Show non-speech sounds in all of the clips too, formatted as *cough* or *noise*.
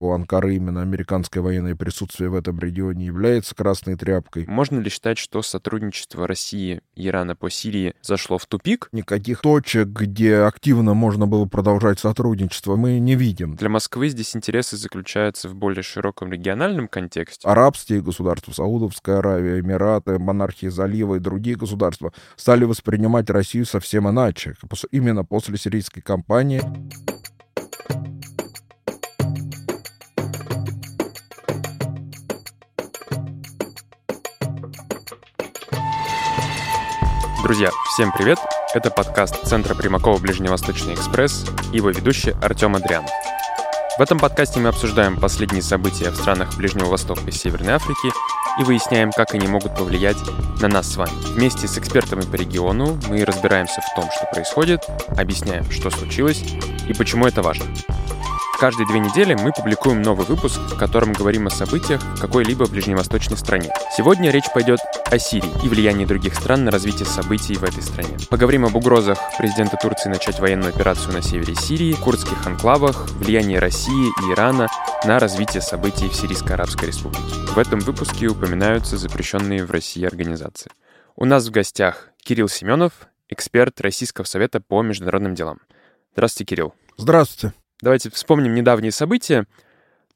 у Анкары именно американское военное присутствие в этом регионе является красной тряпкой. Можно ли считать, что сотрудничество России и Ирана по Сирии зашло в тупик? Никаких точек, где активно можно было продолжать сотрудничество, мы не видим. Для Москвы здесь интересы заключаются в более широком региональном контексте. Арабские государства, Саудовская Аравия, Эмираты, монархии залива и другие государства стали воспринимать Россию совсем иначе, именно после сирийской кампании. Друзья, всем привет! Это подкаст Центра Примакова Ближневосточный экспресс и его ведущий Артем Адрианов. В этом подкасте мы обсуждаем последние события в странах Ближнего Востока и Северной Африки и выясняем, как они могут повлиять на нас с вами. Вместе с экспертами по региону мы разбираемся в том, что происходит, объясняем, что случилось и почему это важно. Каждые две недели мы публикуем новый выпуск, в котором говорим о событиях в какой-либо ближневосточной стране. Сегодня речь пойдет о Сирии и влиянии других стран на развитие событий в этой стране. Поговорим об угрозах президента Турции начать военную операцию на севере Сирии, курдских анклавах, влиянии России и Ирана на развитие событий в Сирийской Арабской Республике. В этом выпуске упоминаются запрещенные в России организации. У нас в гостях Кирилл Семенов, эксперт Российского совета по международным делам. Здравствуйте, Кирилл. Здравствуйте. Давайте вспомним недавние события.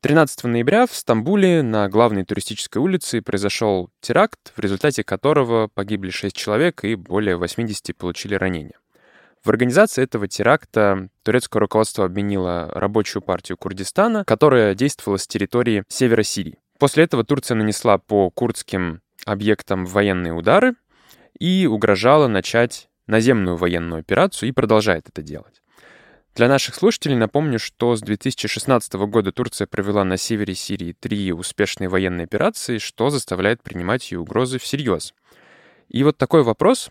13 ноября в Стамбуле на главной туристической улице произошел теракт, в результате которого погибли 6 человек и более 80 получили ранения. В организации этого теракта турецкое руководство обвинило рабочую партию Курдистана, которая действовала с территории севера Сирии. После этого Турция нанесла по курдским объектам военные удары и угрожала начать наземную военную операцию и продолжает это делать. Для наших слушателей напомню, что с 2016 года Турция провела на севере Сирии три успешные военные операции, что заставляет принимать ее угрозы всерьез. И вот такой вопрос.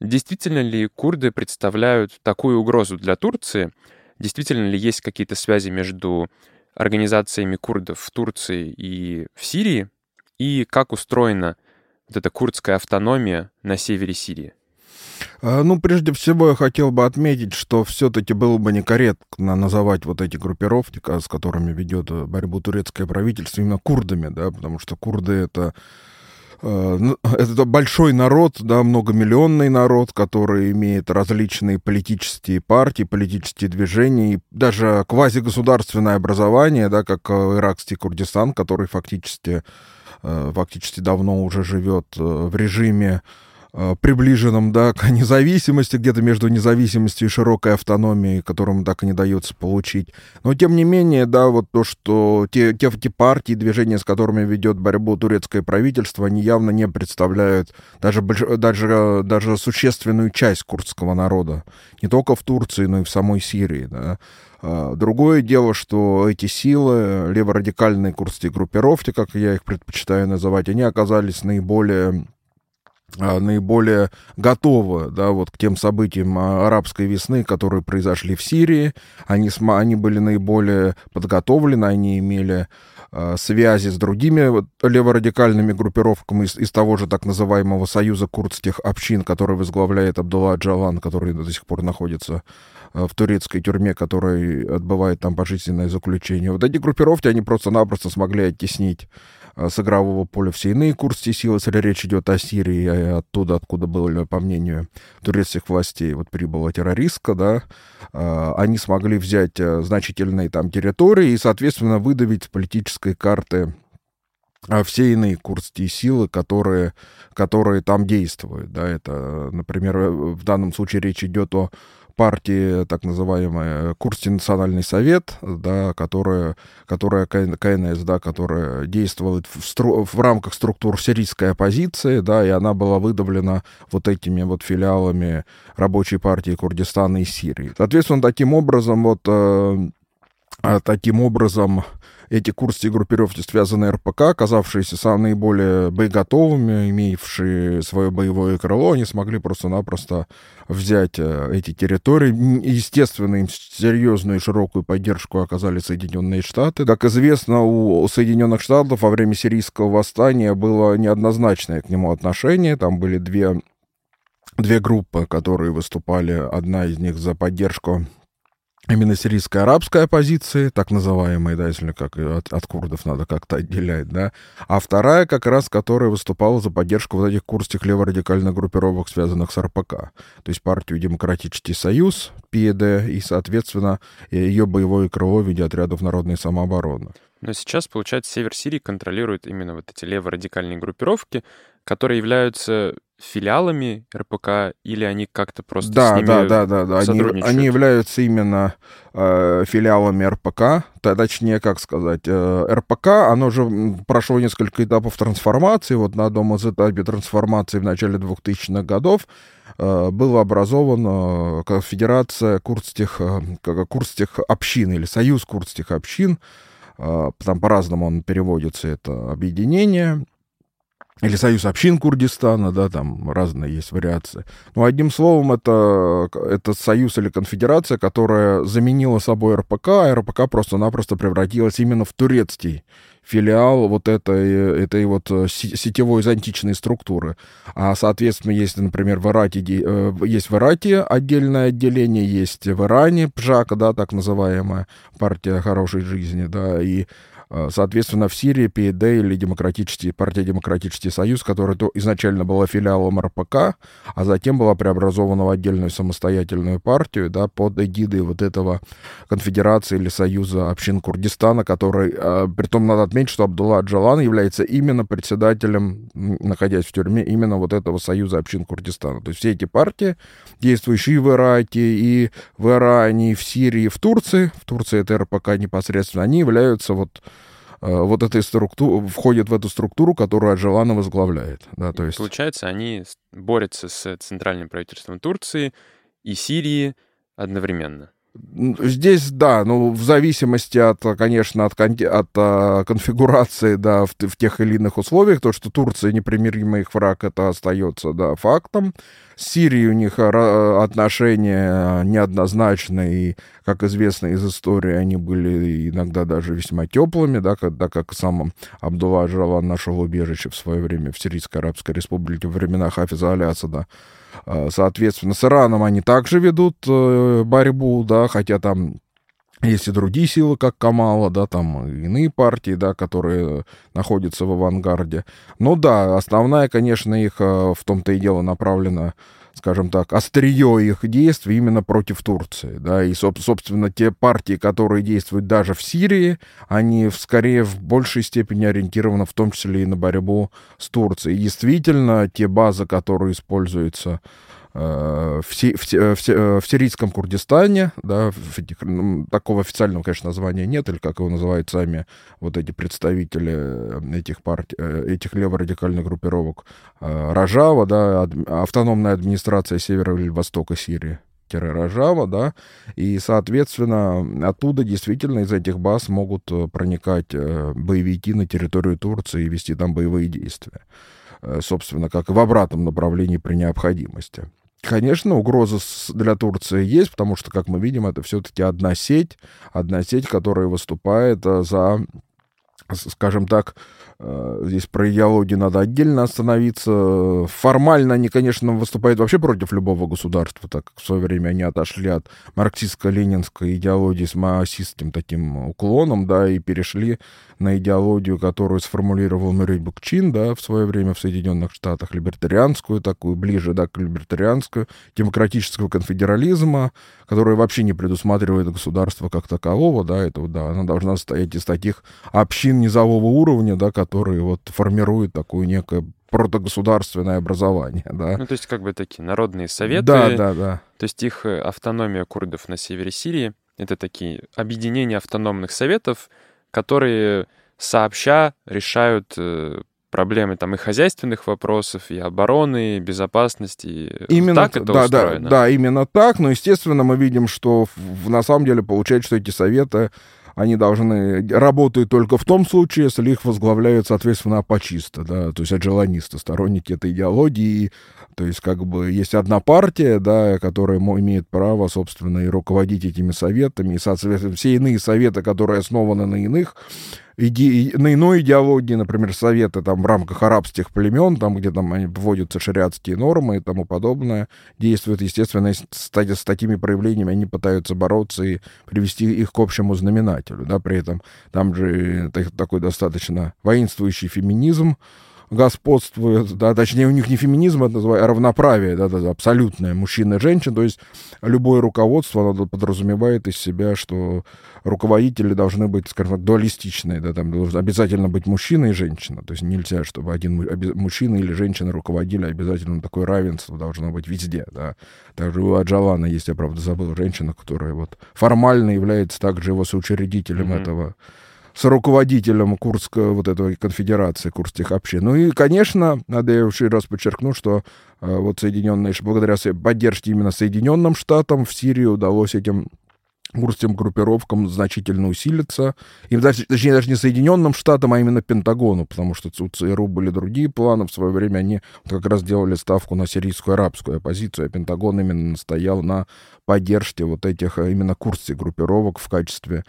Действительно ли курды представляют такую угрозу для Турции? Действительно ли есть какие-то связи между организациями курдов в Турции и в Сирии? И как устроена вот эта курдская автономия на севере Сирии? А, ну, прежде всего, я хотел бы отметить, что все-таки было бы некорректно называть вот эти группировки, с которыми ведет э, борьбу турецкое правительство, именно курдами, да, потому что курды это э, ну, *laughs* это большой народ, да, многомиллионный народ, который имеет различные политические партии, политические движения, и даже квазигосударственное образование, да, как э, иракский Курдистан, который фактически, фактически давно уже живет в режиме Э, приближенном да, к *laughs* независимости, где-то между независимостью и широкой автономией, которому так и не дается получить. Но, тем не менее, да, вот то, что те, те, те партии, движения, с которыми ведет борьбу турецкое правительство, они явно не представляют даже, даже, даже существенную часть курдского народа. Не только в Турции, но и в самой Сирии. Да. А, другое дело, что эти силы, леворадикальные курдские группировки, как я их предпочитаю называть, они оказались наиболее наиболее готовы да, вот, к тем событиям а, арабской весны, которые произошли в Сирии. Они, они были наиболее подготовлены, они имели э, связи с другими леворадикальными группировками из, из того же так называемого Союза курдских общин, который возглавляет Абдулла Джалан, который до сих пор находится в турецкой тюрьме, который отбывает там пожизненное заключение. Вот эти группировки, они просто-напросто смогли оттеснить с игрового поля все иные курсы силы, если речь идет о Сирии, а оттуда, откуда было, по мнению турецких властей, вот прибыла террористка, да, э, они смогли взять э, значительные там территории и, соответственно, выдавить политической карты все иные курдские силы, которые, которые там действуют. Да, это, например, в данном случае речь идет о партии, так называемая Курский национальный совет, да, которая, которая КНС, да, которая действовала в, стру, в рамках структур сирийской оппозиции, да, и она была выдавлена вот этими вот филиалами рабочей партии Курдистана и Сирии. Соответственно, таким образом, вот э, а таким образом эти курсы группировки связаны РПК, оказавшиеся самые наиболее боеготовыми, имеющие свое боевое крыло, они смогли просто-напросто взять э, эти территории. Естественно, им серьезную и широкую поддержку оказали Соединенные Штаты. Как известно, у Соединенных Штатов во время сирийского восстания было неоднозначное к нему отношение. Там были две, две группы, которые выступали. Одна из них за поддержку именно сирийской арабской оппозиции, так называемой, да, если как от, от курдов надо как-то отделять, да, а вторая как раз, которая выступала за поддержку вот этих курдских леворадикальных группировок, связанных с РПК, то есть партию Демократический Союз, ПИД, и, соответственно, ее боевое крыло в виде отрядов народной самообороны. Но сейчас, получается, север Сирии контролирует именно вот эти леворадикальные группировки, которые являются филиалами РПК или они как-то просто да, с ними да, да, да, да. Они, они являются именно э, филиалами РПК, точнее, как сказать, э, РПК, оно же прошло несколько этапов трансформации, вот на одном из этапов трансформации в начале 2000-х годов э, была образована э, Федерация курдских, э, курдских общин или Союз курдских общин, э, там по-разному он переводится, это объединение, или Союз общин Курдистана, да, там разные есть вариации. Но одним словом, это, это союз или конфедерация, которая заменила собой РПК, а РПК просто-напросто превратилась именно в турецкий филиал вот этой, этой вот э, сетевой античной структуры. А, соответственно, есть, например, в Ирате, э, есть в Ирате отдельное отделение, есть в Иране ПЖАК, да, так называемая партия хорошей жизни, да, и соответственно, в Сирии ПИД или Демократический, партия Демократический Союз, которая то изначально была филиалом РПК, а затем была преобразована в отдельную самостоятельную партию да, под эгидой вот этого конфедерации или союза общин Курдистана, который, э, притом надо отметить, что Абдулла Джалан является именно председателем, находясь в тюрьме, именно вот этого союза общин Курдистана. То есть все эти партии, действующие в Ираке, и в Иране, и в Сирии, и в Турции, в Турции это РПК непосредственно, они являются вот вот этой структуры, входит в эту структуру, которую Аджелана возглавляет. Да, то есть... Получается, они борются с центральным правительством Турции и Сирии одновременно. Здесь, да, ну, в зависимости от, конечно, от, от, а, конфигурации, да, в, в тех или иных условиях, то, что Турция непримиримый их враг, это остается, да, фактом. С Сирией у них а, отношения неоднозначные, и, как известно из истории, они были иногда даже весьма теплыми, да, когда, как сам Абдулла Джалан нашел убежище в свое время в Сирийской Арабской Республике во времена Хафиза Аляса, да. А, соответственно, с Ираном они также ведут э, борьбу, да, хотя там есть и другие силы, как Камала, да, там иные партии, да, которые находятся в авангарде. Ну да, основная, конечно, их э, в том-то и дело направлена скажем так, острие их действий именно против Турции. Да, и, собственно, те партии, которые действуют даже в Сирии, они скорее в большей степени ориентированы в том числе и на борьбу с Турцией. И действительно, те базы, которые используются в, си, в, э, в, э, в сирийском Курдистане, да, в ну, такого официального, конечно, названия нет, или как его называют сами вот эти представители этих партий, этих леворадикальных группировок, Рожава, да, автономная администрация севера или востока Сирии. Рожава, да, и, соответственно, оттуда действительно из этих баз могут проникать боевики на территорию Турции и вести там боевые действия собственно, как и в обратном направлении при необходимости. Конечно, угроза для Турции есть, потому что, как мы видим, это все-таки одна сеть, одна сеть, которая выступает э, за, скажем так, Э, здесь про идеологию надо отдельно остановиться. Формально они, конечно, выступают вообще против любого государства, так как в свое время они отошли от марксистско-ленинской идеологии с маосистским таким уклоном, да, и перешли на идеологию, которую сформулировал Мюррей Букчин, да, в свое время в Соединенных Штатах, либертарианскую такую, ближе, да, к либертарианскую, демократического конфедерализма, которая вообще не предусматривает государство как такового, да, это, да, она должна состоять из таких общин низового уровня, да, которые вот формируют такое некое протогосударственное образование, да. Ну, то есть как бы такие народные советы. Да, да, да. То есть их э, автономия курдов на севере Сирии — это такие объединения автономных советов, которые сообща решают э, проблемы там и хозяйственных вопросов, и обороны, и безопасности. Именно так это да, устроено? Да, да, именно так. Но, естественно, мы видим, что на самом деле получается, что эти советы они должны работают только в том случае, если их возглавляют, соответственно, апачисты, да, то есть аджеланисты, сторонники этой идеологии. То есть, как бы, есть одна партия, да, которая имеет право, собственно, и руководить этими советами, и, соответственно, все иные советы, которые основаны на иных иде... на иной идеологии, например, советы там в рамках арабских племен, там, где там вводятся шариатские нормы и тому подобное, действуют, естественно, с, с такими проявлениями они пытаются бороться и привести их к общему знаменателю, да, при этом там же такой достаточно воинствующий феминизм, господствует, да, точнее, у них не феминизм, это называется, а равноправие, да, да, абсолютное мужчина и женщина, то есть любое руководство, оно подразумевает из себя, что руководители должны быть, скажем так, дуалистичные, да, там должен обязательно быть мужчина и женщина, то есть нельзя, чтобы один мужчина или женщина руководили, обязательно такое равенство должно быть везде, да. Также у Аджалана есть, я правда забыл, женщина, которая вот формально является также его соучредителем mm-hmm. этого с руководителем Курской вот этой конфедерации курских общин. Ну и, конечно, надо я еще раз подчеркну, что э, вот Соединенные, благодаря поддержке именно Соединенным Штатам в Сирии удалось этим курсским группировкам значительно усилиться. Им, точнее, даже не Соединенным Штатам, а именно Пентагону, потому что у ЦРУ были другие планы. В свое время они как раз делали ставку на сирийскую арабскую оппозицию, а Пентагон именно настоял на поддержке вот этих э, именно курсских группировок в качестве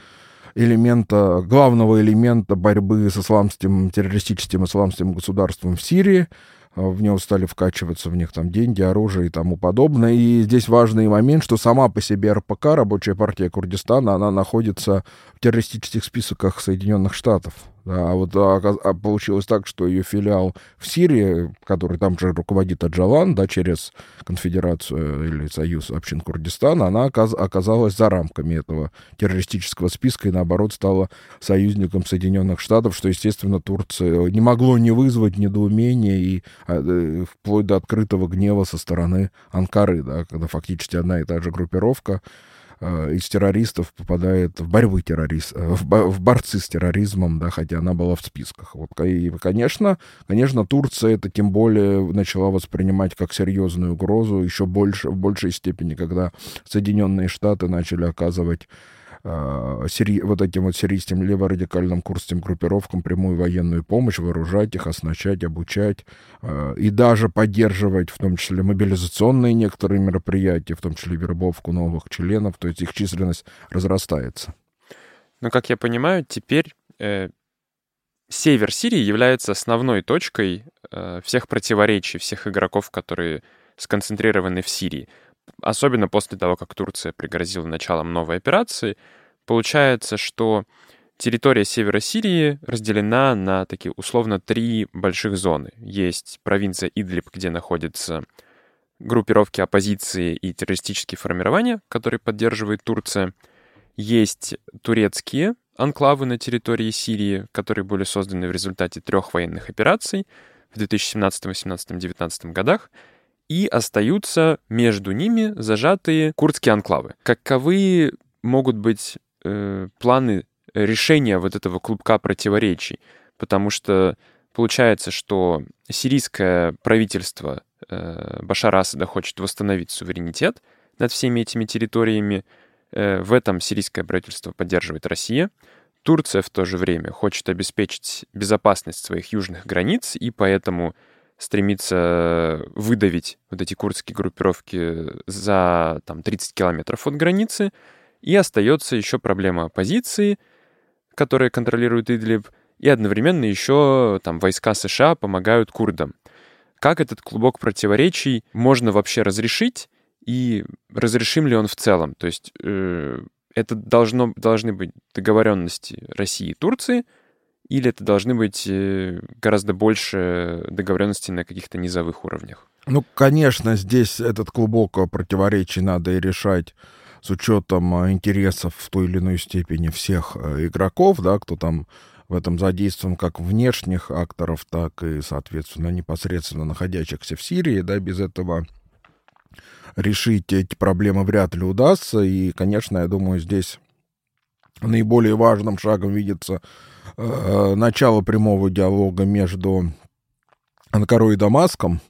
элемента, главного элемента борьбы с исламским, террористическим исламским государством в Сирии. А, в него стали вкачиваться в них там деньги, оружие и тому подобное. И здесь важный момент, что сама по себе РПК, Рабочая партия Курдистана, она находится в террористических списках Соединенных Штатов. Да, а вот а, а получилось так, что ее филиал в Сирии, который там же руководит Аджалан, да, через конфедерацию или союз общин Курдистана, она оказ оказалась за рамками этого террористического списка и, наоборот, стала союзником Соединенных Штатов, что, естественно, Турция не могло не вызвать недоумения и а, э, вплоть до открытого гнева со стороны Анкары, да, когда фактически одна и та же группировка Э, из террористов попадает в борьбу террорист, э, в, в борцы с терроризмом, да, хотя она была в списках. Вот, и, конечно, конечно, Турция это тем более начала воспринимать как серьезную угрозу еще больше, в большей степени, когда Соединенные Штаты начали оказывать э, сири, вот этим вот сирийским леворадикальным курсским группировкам прямую военную помощь, вооружать их, оснащать, обучать э, и даже поддерживать, в том числе мобилизационные некоторые мероприятия, в том числе вербовку новых членов, то есть их численность разрастается. Ну, как я понимаю, теперь э, север Сирии является основной точкой э, всех противоречий, всех игроков, которые сконцентрированы в Сирии особенно после того, как Турция пригрозила началом новой операции, получается, что территория севера Сирии разделена на такие условно три больших зоны. Есть провинция Идлиб, где находятся группировки оппозиции и террористические формирования, которые поддерживает Турция. Есть турецкие анклавы на территории Сирии, которые были созданы в результате трех военных операций в 2017, 2018, 2019 годах и остаются между ними зажатые курдские анклавы. Каковы могут быть э, планы решения вот этого клубка противоречий? Потому что получается, что сирийское правительство э, Башара Асада хочет восстановить суверенитет над всеми этими территориями. Э, в этом сирийское правительство поддерживает Россия. Турция в то же время хочет обеспечить безопасность своих южных границ, и поэтому стремится выдавить вот эти курдские группировки за там, 30 километров от границы. И остается еще проблема оппозиции, которая контролирует Идлиб, и одновременно еще там войска США помогают курдам. Как этот клубок противоречий можно вообще разрешить, и разрешим ли он в целом? То есть э, это должно, должны быть договоренности России и Турции — или это должны быть э, гораздо больше договоренностей на каких-то низовых уровнях? Ну, конечно, здесь этот клубок противоречий надо и решать с учетом э, интересов в той или иной степени всех э, игроков, да, кто там в этом задействован как внешних акторов, так и, соответственно, непосредственно находящихся в Сирии, да, без этого решить эти проблемы вряд ли удастся. И, конечно, я думаю, здесь наиболее важным шагом видится э, начало прямого диалога между Анкарой и Дамаском,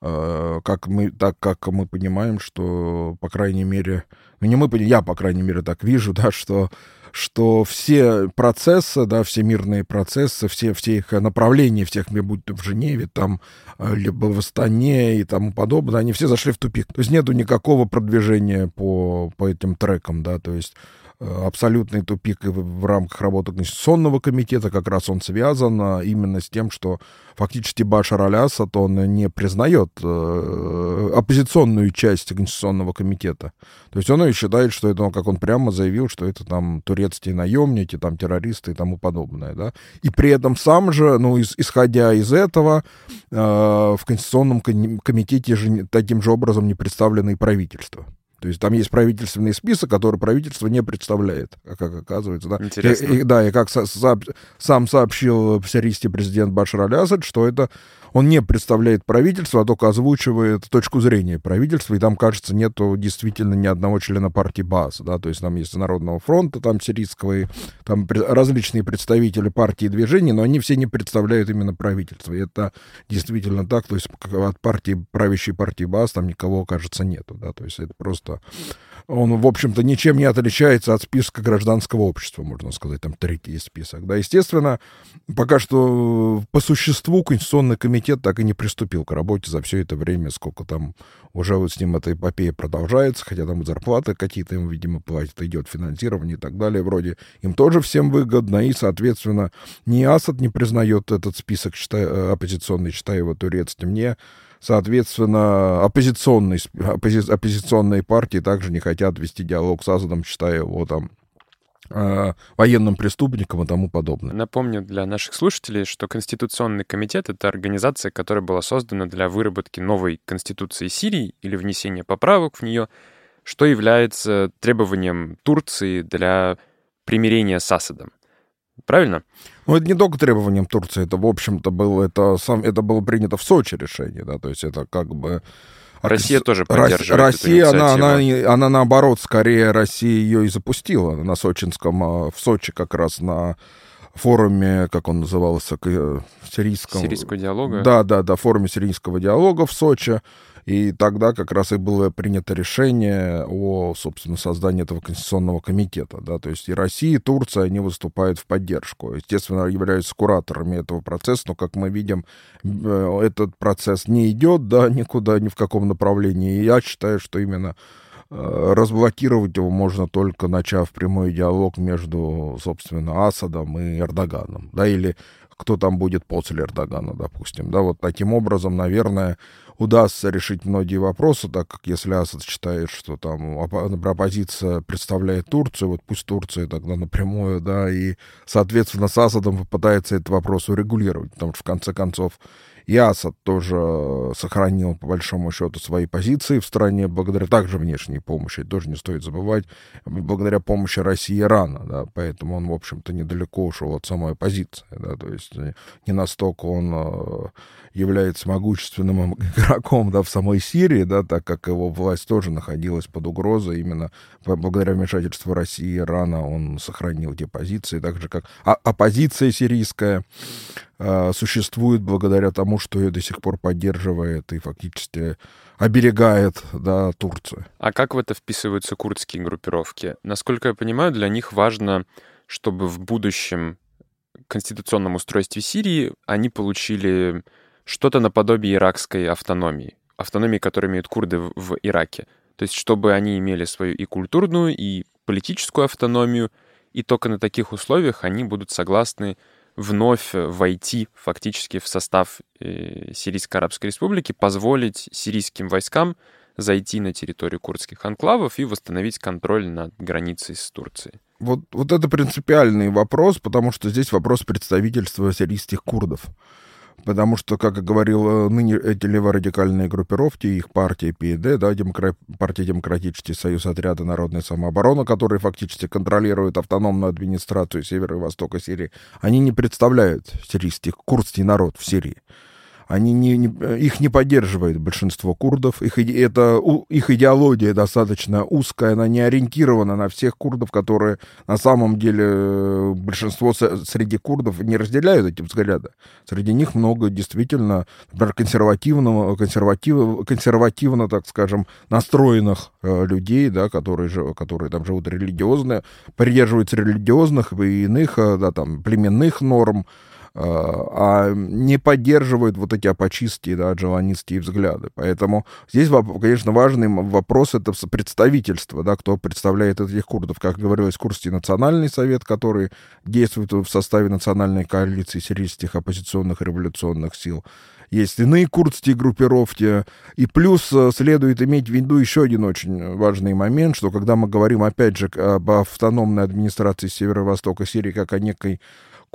э, как мы, так как мы понимаем, что, по крайней мере, ну не мы, я, по крайней мере, так вижу, *laughs* да, что что все процессы, да, все мирные процессы, все, все их направления, всех, будь то в Женеве, там, либо в Астане и тому подобное, они все зашли в тупик. То есть нету никакого продвижения по, по этим трекам, да, то есть абсолютный тупик в рамках работы Конституционного комитета, как раз он связан а, именно с тем, что фактически Башар Аль-Асад, он не признает э, оппозиционную часть Конституционного комитета. То есть он и считает, что это, как он прямо заявил, что это там турецкие наемники, там террористы и тому подобное, да. И при этом сам же, ну, исходя из этого, э, в Конституционном комитете же таким же образом не представлено и правительство. То есть там есть правительственный список, который правительство не представляет, как оказывается. Да? Интересно. И, и, да, и как со, со, сам сообщил в сирийский президент Башар Аль-Асад, что это он не представляет правительство, а только озвучивает точку зрения правительства, и там, кажется, нету действительно ни одного члена партии БАС, да, то есть там есть Народного фронта, там сирийского, и там различные представители партии и движений, но они все не представляют именно правительство, и это действительно так, то есть от партии, правящей партии БАС там никого, кажется, нету, да, то есть это просто он, в общем-то, ничем не отличается от списка гражданского общества, можно сказать, там третий список. Да, естественно, пока что по существу Конституционный комитет так и не приступил к работе за все это время, сколько там уже вот с ним эта эпопея продолжается, хотя там зарплаты какие-то им, видимо, платят, идет финансирование и так далее, вроде им тоже всем выгодно, и, соответственно, ни Асад не признает этот список считая, э, оппозиционный, считая его турецким, не Соответственно, оппозиционные, оппози, оппозиционные партии также не хотят вести диалог с Асадом, считая его там военным преступником и тому подобное. Напомню для наших слушателей, что Конституционный комитет — это организация, которая была создана для выработки новой Конституции Сирии или внесения поправок в нее, что является требованием Турции для примирения с Асадом. Правильно? Ну, это не только требованием Турции, это, в общем-то, было, это, сам, это было принято в Сочи решение, да, то есть это как бы... Россия тоже поддерживает Россия, эту она, она, она, наоборот, скорее Россия ее и запустила на Сочинском, а, в Сочи как раз на форуме, как он назывался, э, сирийском... Сирийского диалога? Да, да, да, форуме сирийского диалога в Сочи. И тогда как раз и было принято решение о, собственно, создании этого конституционного комитета. Да? То есть и Россия, и Турция, они выступают в поддержку. Естественно, являются кураторами этого процесса, но, как мы видим, э, этот процесс не идет да, *laughs* никуда, ни в каком направлении. И я считаю, что именно э, разблокировать его можно только начав прямой диалог между, собственно, Асадом и Эрдоганом, да, или кто там будет после Эрдогана, допустим, да, вот таким образом, наверное, удастся решить многие вопросы, так как если Асад считает, что там оппозиция представляет Турцию, вот пусть Турция тогда напрямую, да, и, соответственно, с Асадом попытается этот вопрос урегулировать, потому что, в конце концов, и Асад тоже сохранил, по большому счету, свои позиции в стране благодаря также внешней помощи, тоже не стоит забывать, благодаря помощи России и Ирана, да, поэтому он, в общем-то, недалеко ушел от самой оппозиции, да, то есть не настолько он э, является могущественным *laughs* игроком, да, в самой Сирии, да, так как его власть тоже находилась под угрозой, именно благодаря вмешательству России и Ирана он сохранил те позиции, так же, как а оппозиция сирийская, Э, существует благодаря тому, что ее до сих пор поддерживает и фактически оберегает да, Турцию. А как в это вписываются курдские группировки? Насколько я понимаю, для них важно, чтобы в будущем конституционном устройстве Сирии они получили что-то наподобие иракской автономии, автономии, которую имеют курды в Ираке. То есть чтобы они имели свою и культурную, и политическую автономию, и только на таких условиях они будут согласны вновь войти фактически в состав э, Сирийской Арабской Республики, позволить сирийским войскам зайти на территорию курдских анклавов и восстановить контроль над границей с Турцией. Вот, вот это принципиальный вопрос, потому что здесь вопрос представительства сирийских курдов. Потому что, как говорил, э, ныне эти леворадикальные группировки, их партия ПИД, да, Демокра... партия Демократический союз отряда народной самообороны, которые фактически контролируют автономную администрацию севера и востока Сирии, они не представляют сирийский, курдский народ в Сирии они не, не, их не поддерживает большинство курдов. Их, это, их идеология достаточно узкая, она не ориентирована на всех курдов, которые на самом деле э, большинство среди курдов не разделяют эти взгляды. Среди них много действительно, например, консервативного, консерватив, консервативно, так скажем, настроенных э, людей, да, которые, которые там живут религиозные, придерживаются религиозных и иных, э, да, там, племенных норм, а не поддерживают вот эти апочистские, да, джаванистские взгляды. Поэтому здесь, конечно, важный вопрос — это представительство, да, кто представляет этих курдов. Как говорилось, Курский национальный совет, который действует в составе национальной коалиции сирийских оппозиционных революционных сил есть иные курдские группировки. И плюс э, следует иметь в виду еще один очень важный момент, что когда мы говорим, опять же, об автономной администрации Северо-Востока Сирии как о некой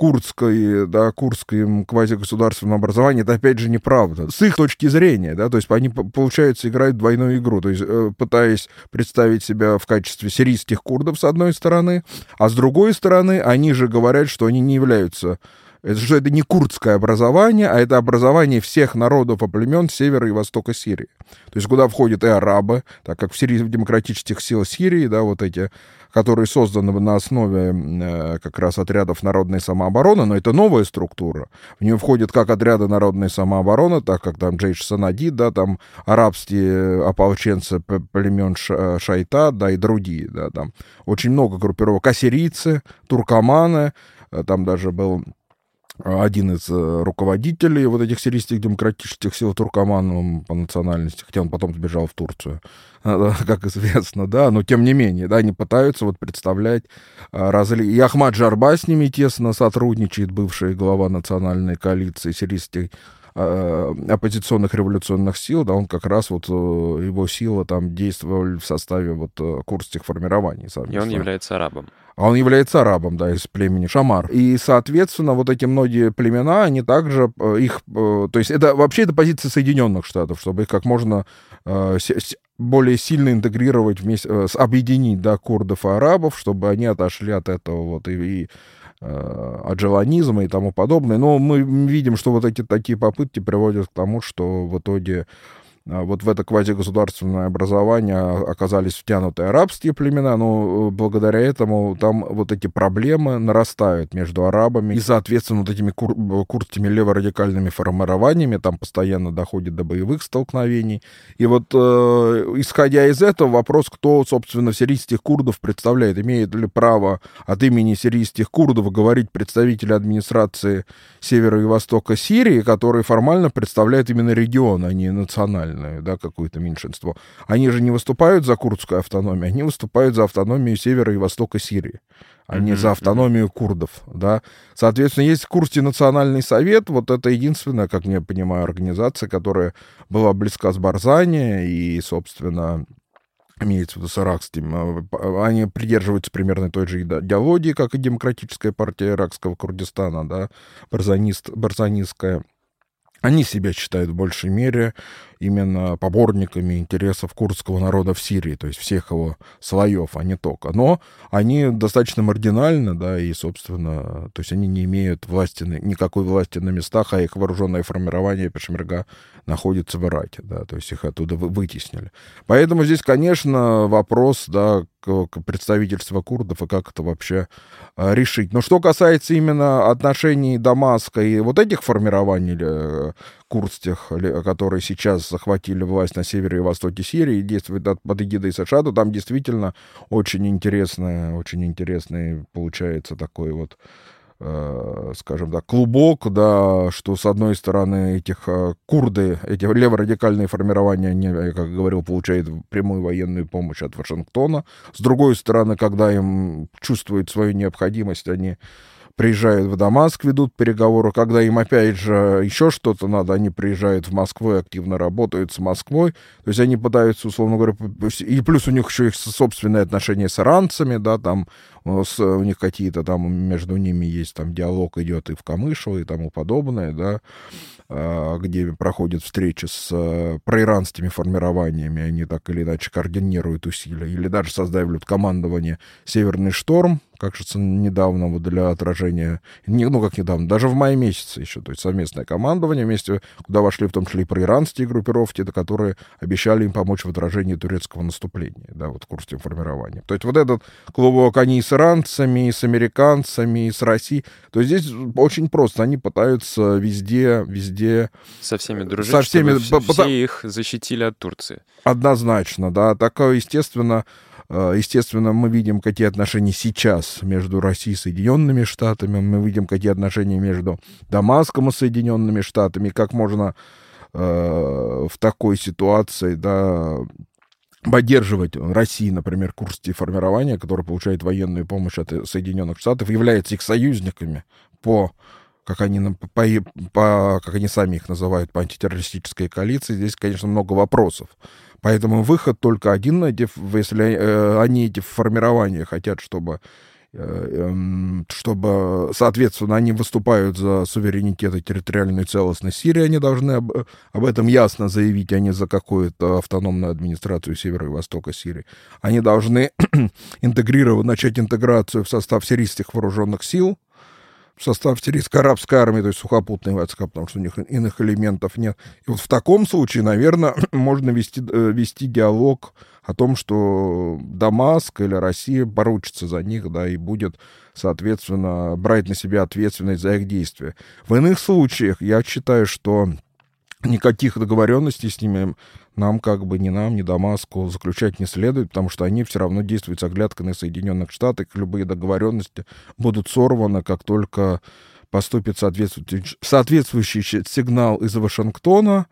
курдской, да, курдском квазигосударственном образовании, это опять же неправда. С их точки зрения, да, то есть они, получается, играют двойную игру, то есть э, пытаясь представить себя в качестве сирийских курдов, с одной стороны, а с другой стороны, они же говорят, что они не являются это что это не курдское образование, а это образование всех народов и племен севера и востока Сирии. То есть куда входят и арабы, так как в, Сирии, в демократических сил Сирии, да, вот эти, которые созданы на основе э, как раз отрядов народной самообороны, но это новая структура. В нее входят как отряды народной самообороны, так как там Джейш Санади, да, там арабские ополченцы племен Шайта, да, и другие, да, там очень много группировок. Ассирийцы, туркоманы, э, там даже был один из э, руководителей вот этих сирийских демократических сил Туркоман по национальности, хотя он потом сбежал в Турцию, *laughs* как известно, да, но тем не менее, да, они пытаются вот представлять а, разли... И Ахмад Жарба с ними тесно сотрудничает, бывший глава национальной коалиции сирийских оппозиционных революционных сил, да, он как раз вот э, его сила там действовали в составе вот э, курсских формирований. И он является арабом. А он является арабом, да, из племени Шамар. И, соответственно, вот эти многие племена, они также э, их... То есть это вообще это позиция Соединенных Штатов, чтобы их как можно более сильно интегрировать вместе, объединить, да, курдов и арабов, чтобы они отошли от этого вот и, и Э, аджеланизма и тому подобное. Но мы видим, что вот эти такие попытки приводят к тому, что в итоге вот в это квазигосударственное образование оказались втянуты арабские племена, но э, благодаря этому там вот эти проблемы нарастают между арабами, и, соответственно, вот этими кур курдскими леворадикальными формированиями там постоянно доходит до боевых столкновений. И вот, э, исходя из этого, вопрос, кто, собственно, сирийских курдов представляет, имеет ли право от имени сирийских курдов говорить представители администрации севера и востока Сирии, которые формально представляют именно регион, а не национальный национальное, да, какое-то меньшинство, они же не выступают за курдскую автономию, они выступают за автономию севера и востока Сирии, а не за автономию курдов, да. Соответственно, есть Курский национальный совет, вот это единственная, как я понимаю, организация, которая была близка с Барзани и, собственно, имеется в виду с иракским, а, они придерживаются примерно той же идеологии, как и Демократическая партия иракского Курдистана, да, барзанист, барзанистская. Они себя считают в большей мере именно поборниками интересов курдского народа в Сирии, то есть всех его слоев, а не только. Но они достаточно маргинальны, да, и, собственно, то есть они не имеют власти, никакой власти на местах, а их вооруженное формирование Пешмерга находится в Ираке, да, то есть их оттуда вытеснили. Поэтому здесь, конечно, вопрос, да, к, представительству курдов и как это вообще а, решить. Но что касается именно отношений Дамаска и вот этих формирований э, курдских, которые сейчас захватили власть на севере и востоке Сирии и действуют под эгидой США, то там действительно очень интересное, очень интересный получается такой вот э, скажем так, клубок, да, что с одной стороны этих э, курды, эти леворадикальные формирования, они, я как говорил, получают прямую военную помощь от Вашингтона. С другой стороны, когда им чувствуют свою необходимость, они приезжают в Дамаск, ведут переговоры. Когда им, опять же, еще что-то надо, они приезжают в Москву и активно работают с Москвой. То есть они пытаются, условно говоря, и плюс у них еще их собственные отношения с иранцами, да, там с, у них какие-то там между ними есть там диалог идет и в Камышево и тому подобное, да, а, где проходят встречи с э, проиранскими формированиями, они так или иначе координируют усилия, или даже создают командование «Северный шторм», кажется, недавно вот для отражения, не, ну как недавно, даже в мае месяце еще, то есть совместное командование вместе, куда вошли в том числе и проиранские группировки, которые обещали им помочь в отражении турецкого наступления, да, вот в курсе формирования. То есть вот этот клубок, они с иранцами, и с американцами, и с Россией. То есть здесь очень просто. Они пытаются везде, везде... Со всеми дружить, со всеми, чтобы все их защитили от Турции. Однозначно, да. Такое, естественно, Э, естественно, мы видим, какие отношения сейчас между Россией и Соединенными Штатами, мы видим, какие отношения между Дамаском и Соединенными Штатами, как можно э, в такой ситуации да, поддерживать России, например, курс деформирования, который получает военную помощь от Соединенных Штатов, является их союзниками по как они, по, по, как они сами их называют, по антитеррористической коалиции, здесь, конечно, много вопросов. Поэтому выход только один, если э, они эти формирования хотят, чтобы чтобы, соответственно, они выступают за суверенитет и территориальную целостность Сирии, они должны об, об этом ясно заявить, а не за какую-то автономную администрацию севера и востока Сирии. Они должны *clears throat* интегрировать, начать интеграцию в состав сирийских вооруженных сил, в состав сирийской арабской армии, то есть сухопутные войска, потому что у них иных элементов нет. И вот в таком случае, наверное, *clears throat* можно вести, э, вести диалог о том, что Дамаск или Россия поручится за них, да, и будет, соответственно, брать на себя ответственность за их действия. В иных случаях я считаю, что никаких договоренностей с ними нам как бы ни нам, ни Дамаску заключать не следует, потому что они все равно действуют с оглядкой на Соединенных Штатах. Любые договоренности будут сорваны, как только поступит соответствующий, соответствующий сигнал из Вашингтона,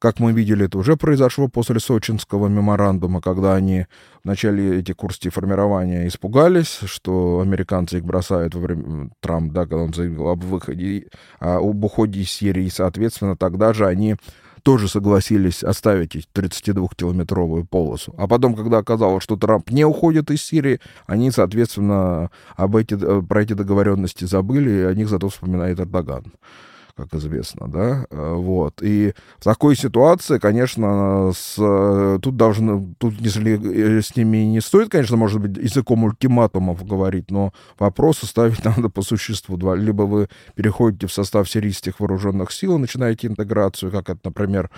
как мы видели, это уже произошло после Сочинского меморандума, когда они в начале эти курсы формирования испугались, что американцы их бросают во время Трамп, да, когда он заявил об выходе, об уходе из Сирии, и, соответственно, тогда же они тоже согласились оставить 32-километровую полосу. А потом, когда оказалось, что Трамп не уходит из Сирии, они, соответственно, об эти, э, про эти договоренности забыли, и о них зато вспоминает Эрдоган как известно, да, э, вот. И в такой ситуации, конечно, с, тут должны, тут если э, с ними не стоит, конечно, может быть, языком ультиматумов говорить, но вопросы ставить *laughs* надо по существу. Два. Либо вы переходите в состав сирийских вооруженных сил и начинаете интеграцию, как это, например,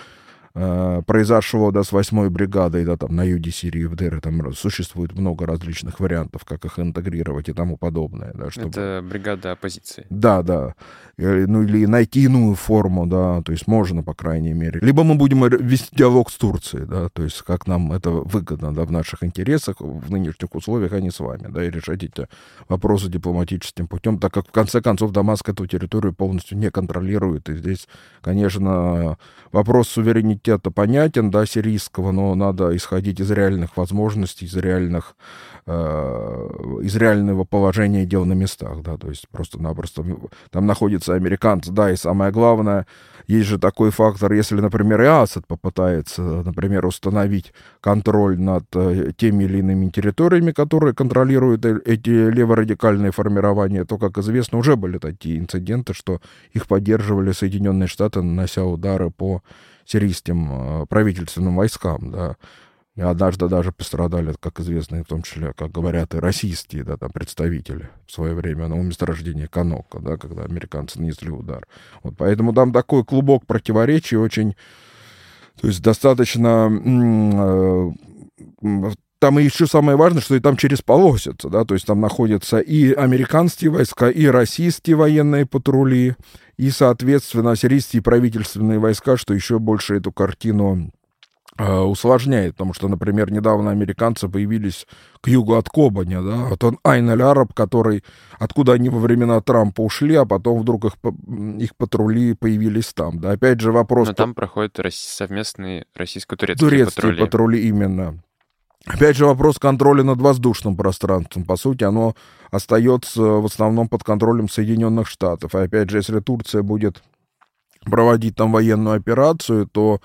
Э, произошло да, с 8-й бригадой да, там, на юге Сирии, в Деры, там существует много различных вариантов, как их интегрировать и тому подобное. Да, чтобы... Это бригада оппозиции. Да, да. Э, ну или найти иную форму, да, то есть можно, по крайней мере. Либо мы будем вести диалог с Турцией, да, то есть как нам это выгодно, да, в наших интересах, в нынешних условиях, а не с вами, да, и решать эти вопросы дипломатическим путем, так как, в конце концов, Дамаск эту территорию полностью не контролирует, и здесь, конечно, вопрос суверенитета суверенитета понятен, да, сирийского, но надо исходить из реальных возможностей, из реальных, э, из реального положения дел на местах, да, то есть просто-напросто там находятся американцы, да, и самое главное, есть же такой фактор, если, например, и Асад попытается, например, установить контроль над э, теми или иными территориями, которые контролируют э, эти леворадикальные формирования, то, как известно, уже были такие инциденты, что их поддерживали Соединенные Штаты, нанося удары по сирийским э, правительственным войскам, да. И однажды даже пострадали, как известно, в том числе, как говорят, и российские да, там, представители в свое время на месторождении Канока, да, когда американцы нанесли удар. Вот поэтому там такой клубок противоречий очень... То есть достаточно... Там еще самое важное, что и там через полосица, да, то есть там находятся и американские войска, и российские военные патрули, и, соответственно, сирийские правительственные войска, что еще больше эту картину э, усложняет, потому что, например, недавно американцы появились к югу от Кобани, да, вот он Айн араб который, откуда они во времена Трампа ушли, а потом вдруг их, их патрули появились там, да, опять же вопрос... Но там проходят совместные российско-турецкие Турецкие патрули. патрули, именно. Опять же вопрос контроля над воздушным пространством. По сути, оно остается в основном под контролем Соединенных Штатов. И опять же, если Турция будет проводить там военную операцию, то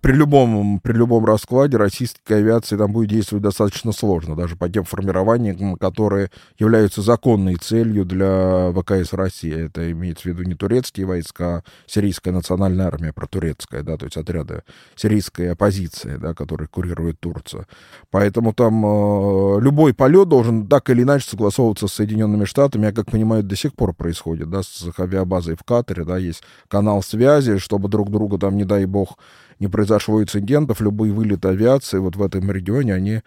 при любом, при любом раскладе российская авиация там будет действовать достаточно сложно, даже по тем формированиям, которые являются законной целью для ВКС России. Это имеется в виду не турецкие войска, а сирийская национальная армия протурецкая, да, то есть отряды сирийской оппозиции, да, которые курирует Турция. Поэтому там э, любой полет должен так или иначе согласовываться с Соединенными Штатами, я как понимаю, до сих пор происходит, да, с авиабазой в Катаре, да, есть канал связи, чтобы друг друга там, не дай бог, не произошло инцидентов, любые вылеты авиации вот в этом регионе, они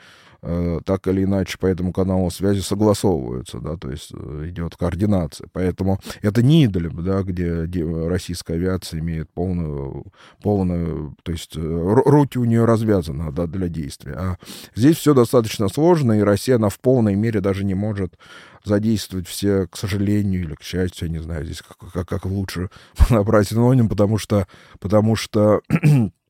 так или иначе по этому каналу связи согласовываются, да, то есть э, идет координация. Поэтому это не Идлиб, да, где, российская авиация имеет полную, полную, то есть э, руки у нее развязаны да, для действия. А здесь все достаточно сложно, и Россия, она в полной мере даже не может задействовать все, к сожалению или к счастью, я не знаю, здесь как, как, как лучше *laughs* набрать синоним, потому что, потому что э, *clears throat*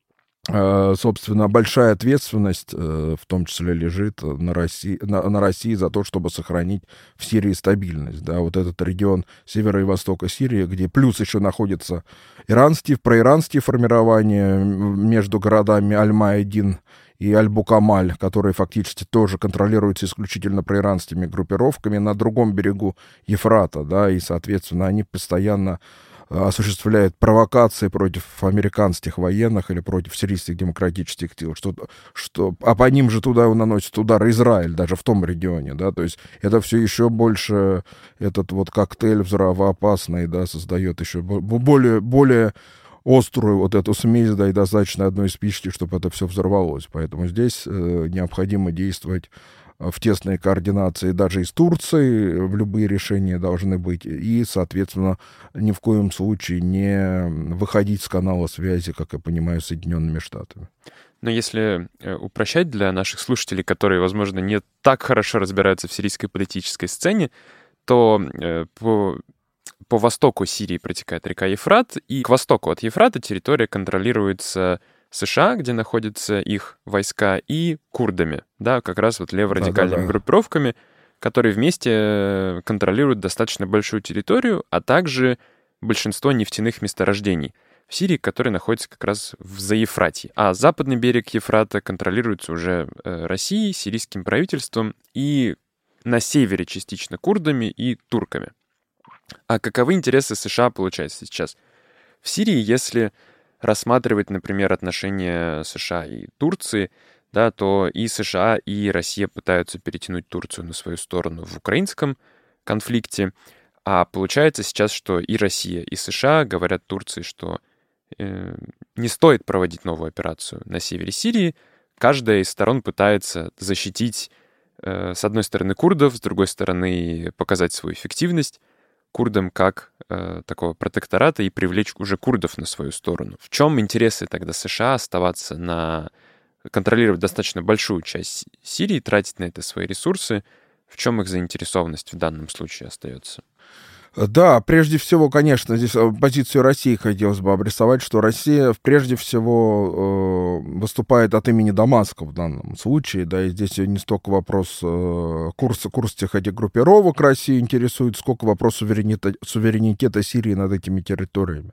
собственно, большая ответственность, э, в том числе, лежит на России, на, на России за то, чтобы сохранить в Сирии стабильность. Да, вот этот регион севера и востока Сирии, где плюс еще находится иранские, проиранские формирования между городами Аль-Майдин и Аль-Букамаль, которые фактически тоже контролируются исключительно проиранскими группировками на другом берегу Ефрата, да, и, соответственно, они постоянно осуществляют провокации против американских военных или против сирийских демократических сил, что, что, а по ним же туда наносит удар Израиль, даже в том регионе, да, то есть это все еще больше, этот вот коктейль взрывоопасный, да, создает еще более, более острую вот эту смесь, да, и достаточно одной спички, чтобы это все взорвалось. Поэтому здесь э, необходимо действовать в тесной координации даже из Турции, в любые решения должны быть, и, соответственно, ни в коем случае не выходить с канала связи, как я понимаю, с Соединенными Штатами. Но если э, упрощать для наших слушателей, которые, возможно, не так хорошо разбираются в сирийской политической сцене, то по по востоку Сирии протекает река Ефрат, и к востоку от Ефрата территория контролируется США, где находятся их войска, и курдами, да, как раз вот леворадикальными да, да, да. группировками, которые вместе э, контролируют достаточно большую территорию, а также большинство нефтяных месторождений в Сирии, которые находятся как раз в Заефрате. А западный берег Ефрата контролируется уже э, Россией, сирийским правительством и на севере частично курдами и турками. А каковы интересы США, получается, сейчас? В Сирии, если рассматривать, например, отношения США и Турции, да, то и США, и Россия пытаются перетянуть Турцию на свою сторону в украинском конфликте. А получается сейчас, что и Россия, и США говорят Турции, что э, не стоит проводить новую операцию на севере Сирии. Каждая из сторон пытается защитить, э, с одной стороны, курдов, с другой стороны, показать свою эффективность курдам как э, такого протектората и привлечь уже курдов на свою сторону. В чем интересы тогда США оставаться на контролировать достаточно большую часть Сирии, тратить на это свои ресурсы? В чем их заинтересованность в данном случае остается? Да, прежде всего, конечно, здесь э, позицию России хотелось бы обрисовать, что Россия прежде всего э, выступает от имени Дамаска в данном случае, да, и здесь не столько вопрос э, курса, курс тех этих группировок России интересует, сколько вопрос суверенитета, суверенитета Сирии над этими территориями.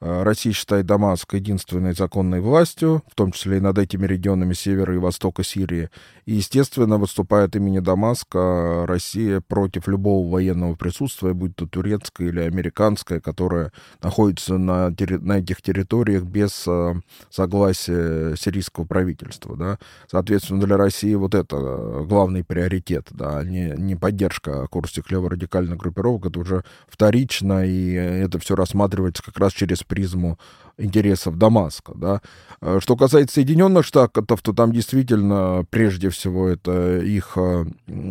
Э, Россия считает Дамаск единственной законной властью, в том числе и над этими регионами севера и востока Сирии, и, естественно, выступает имени Дамаска Россия против любого военного присутствия, будь то турецкая или американская, которая находится на, на этих территориях без э, согласия сирийского правительства. Да? Соответственно, для России вот это главный приоритет, да, не, не поддержка курсов леворадикальных группировок, это уже вторично, и это все рассматривается как раз через призму интересов Дамаска. Да? Э, что касается Соединенных Штатов, то там действительно прежде всего это их, э,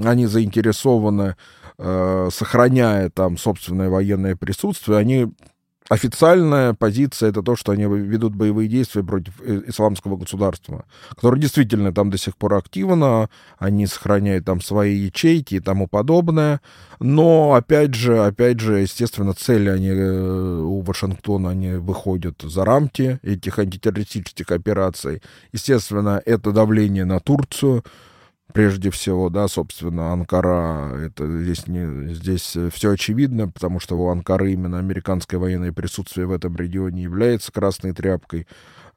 они заинтересованы Э, сохраняя там собственное военное присутствие, они официальная позиция это то, что они ведут боевые действия против исламского государства, которое действительно там до сих пор активно, они сохраняют там свои ячейки и тому подобное, но опять же, опять же, естественно, цели они э, у Вашингтона, они выходят за рамки этих антитеррористических операций. Естественно, это давление на Турцию, прежде всего, да, собственно, Анкара, это здесь, не, здесь все очевидно, потому что у Анкары именно американское военное присутствие в этом регионе является красной тряпкой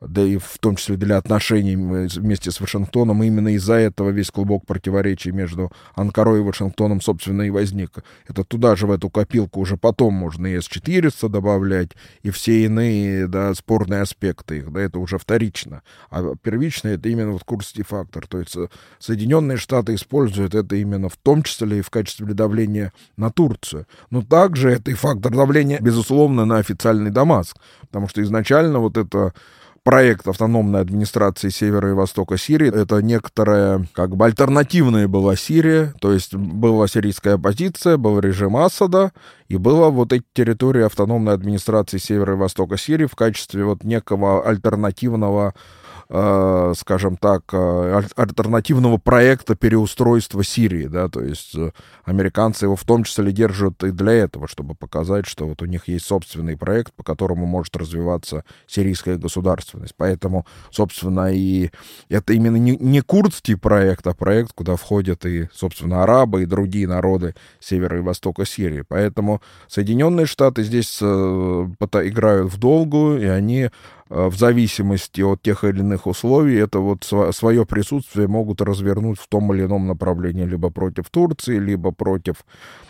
да и в том числе для отношений вместе с Вашингтоном. Именно из-за этого весь клубок противоречий между Анкарой и Вашингтоном, собственно, и возник. Это туда же, в эту копилку, уже потом можно и С-400 добавлять, и все иные, да, спорные аспекты их, да, это уже вторично. А первично это именно вот курсовый фактор. То есть э, Соединенные Штаты используют это именно в том числе и в качестве давления на Турцию. Но также это и фактор давления, безусловно, на официальный Дамаск. Потому что изначально вот это проект автономной администрации севера и востока Сирии. Это некоторая, как бы, альтернативная была Сирия, то есть была сирийская оппозиция, был режим Асада, и было вот эти территории автономной администрации севера и востока Сирии в качестве вот некого альтернативного скажем так, э, альтернативного проекта переустройства Сирии, да, то есть э, американцы его в том числе держат и для этого, чтобы показать, что вот у них есть собственный проект, по которому может развиваться сирийская государственность. Поэтому, собственно, и это именно не, курдский проект, а проект, куда входят и, собственно, арабы и другие народы севера и востока Сирии. Поэтому Соединенные Штаты здесь э, играют в долгую, и они Э, в зависимости от тех или иных условий, это вот свое присутствие могут развернуть в том или ином направлении, либо против Турции, либо против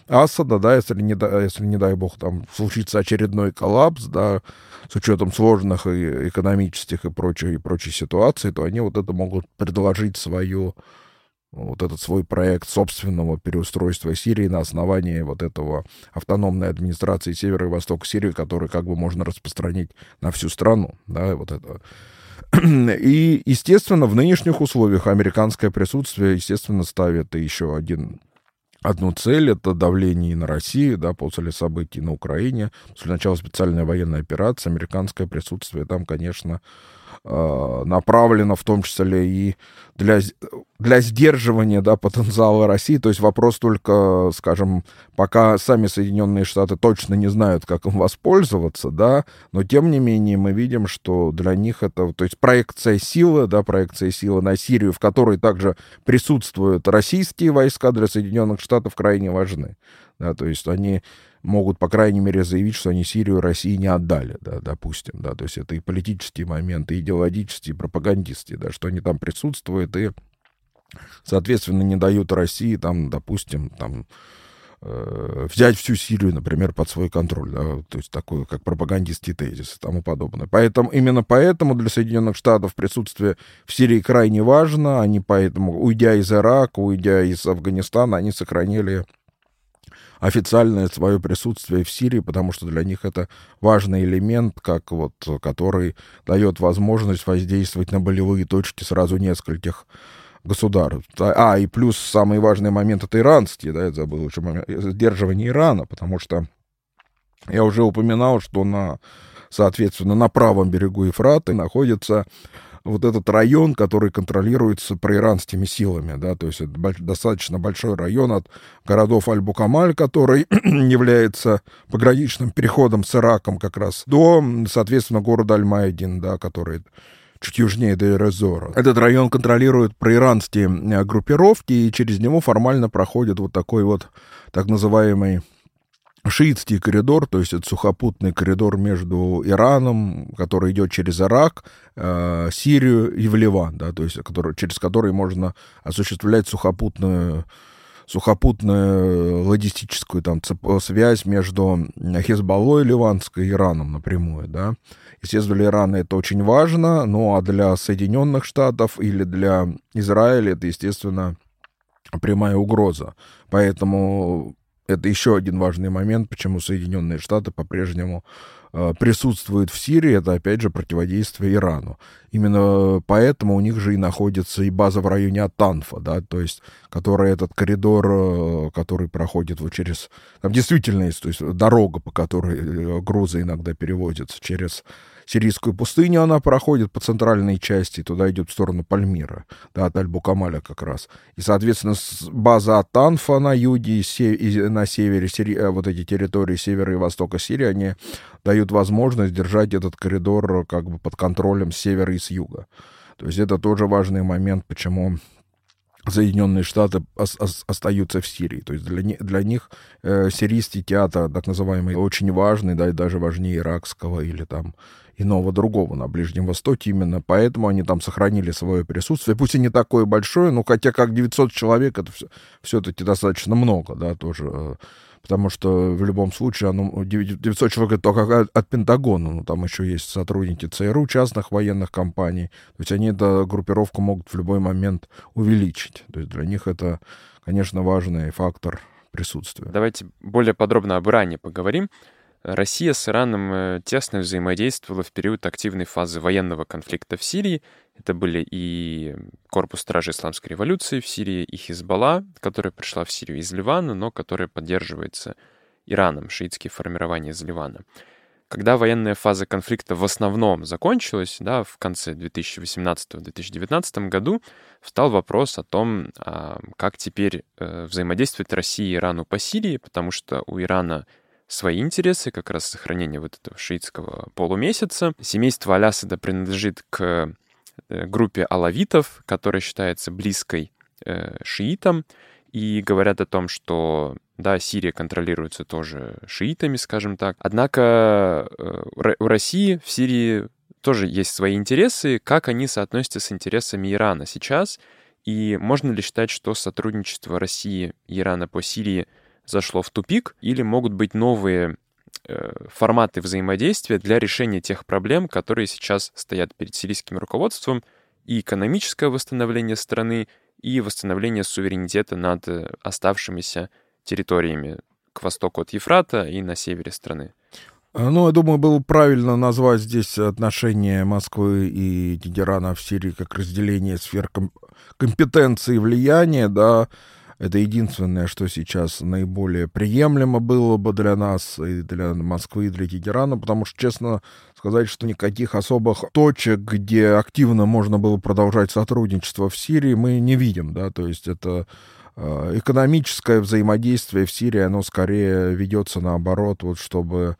Асада, да, если не, если, не дай бог, там случится очередной коллапс, да, с учетом сложных и экономических и прочей, и прочей ситуации, то они вот это могут предложить свою вот этот свой проект собственного переустройства Сирии на основании вот этого автономной администрации Севера и Востока Сирии, который как бы можно распространить на всю страну, да, вот это. И, естественно, в нынешних условиях американское присутствие, естественно, ставит еще один одну цель — это давление на Россию, да, после событий на Украине, после начала специальной военной операции, американское присутствие там, конечно, Э, направлено в том числе и для, для сдерживания да, потенциала России. То есть вопрос только, скажем, пока сами Соединенные Штаты точно не знают, как им воспользоваться, да, но тем не менее мы видим, что для них это, то есть проекция силы, да, проекция силы на Сирию, в которой также присутствуют российские войска для Соединенных Штатов крайне важны. Да, то есть они могут, по крайней мере, заявить, что они Сирию России не отдали, да, допустим, да, то есть это и политические моменты, и идеологические, и пропагандистские, да, что они там присутствуют и, соответственно, не дают России там, допустим, там, э, взять всю Сирию, например, под свой контроль, да, то есть такой, как пропагандистский тезис и тому подобное. Поэтому, именно поэтому для Соединенных Штатов присутствие в Сирии крайне важно, они поэтому, уйдя из Ирака, уйдя из Афганистана, они сохранили официальное свое присутствие в Сирии, потому что для них это важный элемент, как вот, который дает возможность воздействовать на болевые точки сразу нескольких государств. А, и плюс самый важный момент — это иранский, да, я забыл еще момент, сдерживание Ирана, потому что я уже упоминал, что на, соответственно, на правом берегу Ефрата находится вот этот район, который контролируется проиранскими силами, да, то есть это достаточно большой район от городов Аль-Букамаль, который *clears throat* является пограничным переходом с Ираком как раз, до, соответственно, города Аль-Майдин, да, который чуть южнее Дейрезора. Этот район контролирует проиранские э, группировки, и через него формально проходит вот такой вот так называемый шиитский коридор, то есть это сухопутный коридор между Ираном, который идет через Ирак, э, Сирию и в Ливан, да, то есть который, через который можно осуществлять сухопутную сухопутную логистическую там связь между Хизбаллой ливанской и Ираном напрямую, да. Естественно, для это очень важно, ну а для Соединенных Штатов или для Израиля это, естественно, прямая угроза. Поэтому это еще один важный момент, почему Соединенные Штаты по-прежнему э, присутствуют в Сирии. Это, опять же, противодействие Ирану. Именно поэтому у них же и находится и база в районе Атанфа, да, то есть, который этот коридор, э, который проходит вот через... Там действительно есть, то есть, дорога, по которой э, грузы иногда перевозятся через сирийскую пустыню она проходит по центральной части, туда идет в сторону Пальмира, да, от Аль-Букамаля как раз. И, соответственно, база Атанфа на юге и на севере, Сири... Э, вот эти территории севера и востока Сирии, они дают возможность держать этот коридор как бы под контролем с севера и с юга. То есть это тоже важный момент, почему Соединенные Штаты остаются в Сирии. То есть для, для них э, сирийский театр, так называемый, очень важный, да, и даже важнее иракского или там иного другого на Ближнем Востоке. Именно поэтому они там сохранили свое присутствие. Пусть и не такое большое, но хотя как 900 человек, это все, все-таки достаточно много, да, тоже. Э, потому что в любом случае оно, 900 человек это только от, Пентагона, но там еще есть сотрудники ЦРУ, частных военных компаний. То есть они эту группировку могут в любой момент увеличить. То есть для них это, конечно, важный фактор присутствия. Давайте более подробно об Иране поговорим. Россия с Ираном э, тесно взаимодействовала в период активной фазы военного конфликта в Сирии. Это были и Корпус Стражи Исламской революции в Сирии, и Хизбалла, которая пришла в Сирию из Ливана, но которая поддерживается Ираном, шиитские формирования из Ливана. Когда военная фаза конфликта в основном закончилась, да, в конце 2018-2019 году, встал вопрос о том, а, как теперь э, взаимодействует Россия и Ирану по Сирии, потому что у Ирана свои интересы, как раз сохранение вот этого шиитского полумесяца. Семейство Алясада принадлежит к э, группе алавитов, которая считается близкой э, шиитам, и говорят о том, что да, Сирия контролируется тоже шиитами, скажем так. Однако э, у России в Сирии тоже есть свои интересы, как они соотносятся с интересами Ирана сейчас, и можно ли считать, что сотрудничество России и Ирана по Сирии — зашло в тупик, или могут быть новые э, форматы взаимодействия для решения тех проблем, которые сейчас стоят перед сирийским руководством, и экономическое восстановление страны, и восстановление суверенитета над э, оставшимися территориями к востоку от Ефрата и на севере страны. Э, ну, я думаю, было правильно назвать здесь отношения Москвы и Тегерана в Сирии как разделение сфер компетенции и влияния, да, это единственное, что сейчас наиболее приемлемо было бы для нас, и для Москвы, и для Тегерана, потому что, честно сказать, что никаких особых точек, где активно можно было продолжать сотрудничество в Сирии, мы не видим, да, то есть это э, экономическое взаимодействие в Сирии, оно скорее ведется наоборот, вот чтобы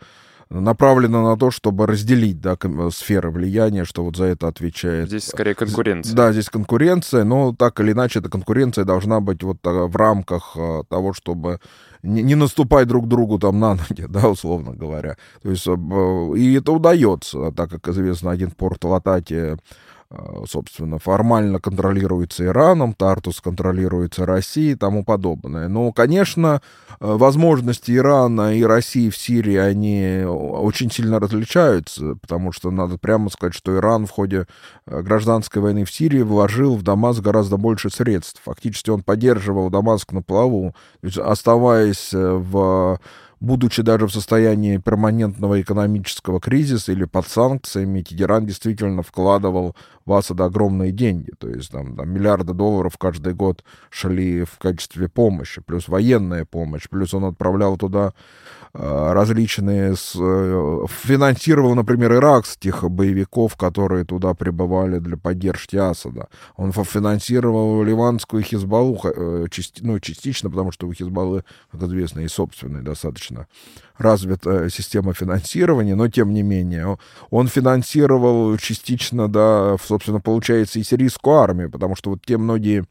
направлено на то, чтобы разделить да, сферы влияния, что вот за это отвечает. Здесь скорее конкуренция. Да, здесь конкуренция, но так или иначе эта конкуренция должна быть вот а, в рамках а, того, чтобы не, наступать друг другу там на ноги, *laughs* да, условно говоря. То есть, и это удается, так как известно, один порт Латати Э, собственно, формально контролируется Ираном, Тартус контролируется Россией и тому подобное. Но, конечно, э, возможности Ирана и России в Сирии, они очень сильно различаются, потому что надо прямо сказать, что Иран в ходе э, гражданской войны в Сирии вложил в Дамаск гораздо больше средств. Фактически он поддерживал Дамаск на плаву, оставаясь в будучи даже в состоянии перманентного экономического кризиса или под санкциями, Тегеран действительно вкладывал в Асада огромные деньги. То есть там, там миллиарды долларов каждый год шли в качестве помощи, плюс военная помощь, плюс он отправлял туда э, различные... С, э, финансировал, например, иракских боевиков, которые туда прибывали для поддержки Асада. Он финансировал ливанскую Хизбаллу, э, части, ну, частично, потому что у Хизбаллы, как известно, и достаточно достаточно развита система финансирования, но тем не менее он финансировал частично, да, собственно, получается, и сирийскую армию, потому что вот те многие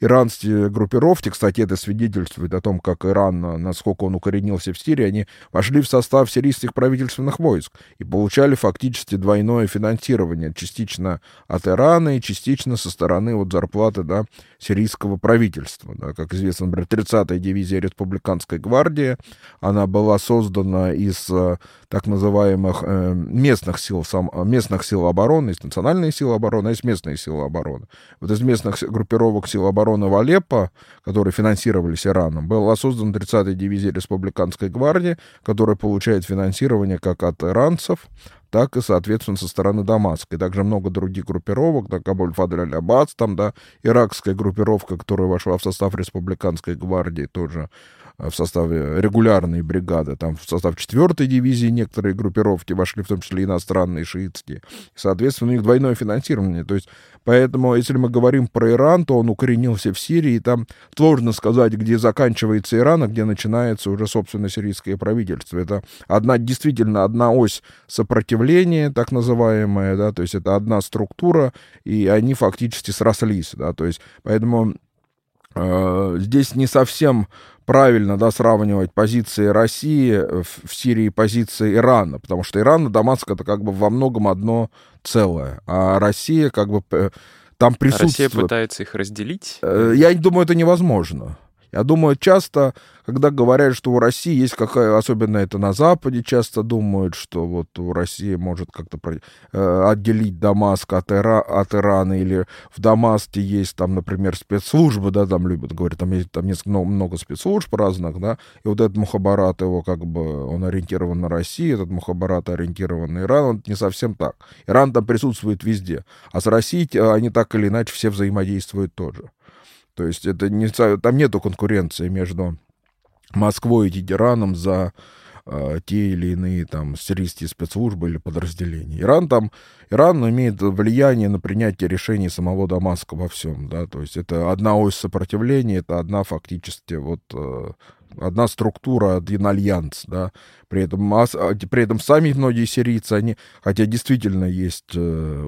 иранские группировки, кстати, это свидетельствует о том, как Иран, насколько он укоренился в Сирии, они вошли в состав сирийских правительственных войск и получали фактически двойное финансирование, частично от Ирана и частично со стороны вот зарплаты, да, сирийского правительства. Да. Как известно, например, 30-я дивизия республиканской гвардии, она была создана из э, так называемых э, местных сил, сам, местных сил обороны, из национальной силы обороны, а из местной силы обороны. Вот из местных группировок сил обороны обороны в Алеппо, которые финансировались Ираном, была создана 30-я дивизия республиканской гвардии, которая получает финансирование как от иранцев, так и, соответственно, со стороны Дамаска. И также много других группировок, да, Кабуль Фадраль Аль-Аббас, там, да, иракская группировка, которая вошла в состав республиканской гвардии, тоже в составе регулярной бригады, там в состав 4-й дивизии некоторые группировки вошли, в том числе иностранные, шиитские. Соответственно, у них двойное финансирование. То есть, поэтому, если мы говорим про Иран, то он укоренился в Сирии, и там сложно сказать, где заканчивается Иран, а где начинается уже, собственно, сирийское правительство. Это одна, действительно, одна ось сопротивления, так называемая, да, то есть это одна структура, и они фактически срослись, да, то есть, поэтому э, здесь не совсем правильно да, сравнивать позиции России в, в Сирии и позиции Ирана, потому что Иран и Дамаск это как бы во многом одно целое, а Россия как бы там присутствует... Россия пытается их разделить? Э, я думаю, это невозможно. Я думаю, часто, когда говорят, что у России есть какая, особенно это на Западе, часто думают, что вот у России может как-то э, отделить Дамаск от, Ира, от Ирана, или в Дамаске есть там, например, спецслужбы, да, там любят говорить, там есть там несколько, много, много спецслужб разных, да, и вот этот Мухабарат его как бы, он ориентирован на Россию, этот Мухабарат ориентирован на Иран, он не совсем так. Иран там присутствует везде, а с Россией э, они так или иначе все взаимодействуют тоже. То есть это не, там нету конкуренции между Москвой и Тегераном за э, те или иные там сирийские спецслужбы или подразделения. Иран там, Иран имеет влияние на принятие решений самого Дамаска во всем, да, то есть это одна ось сопротивления, это одна фактически вот э, одна структура, один альянс, да, при этом, а, при этом сами многие сирийцы, они, хотя действительно есть, э,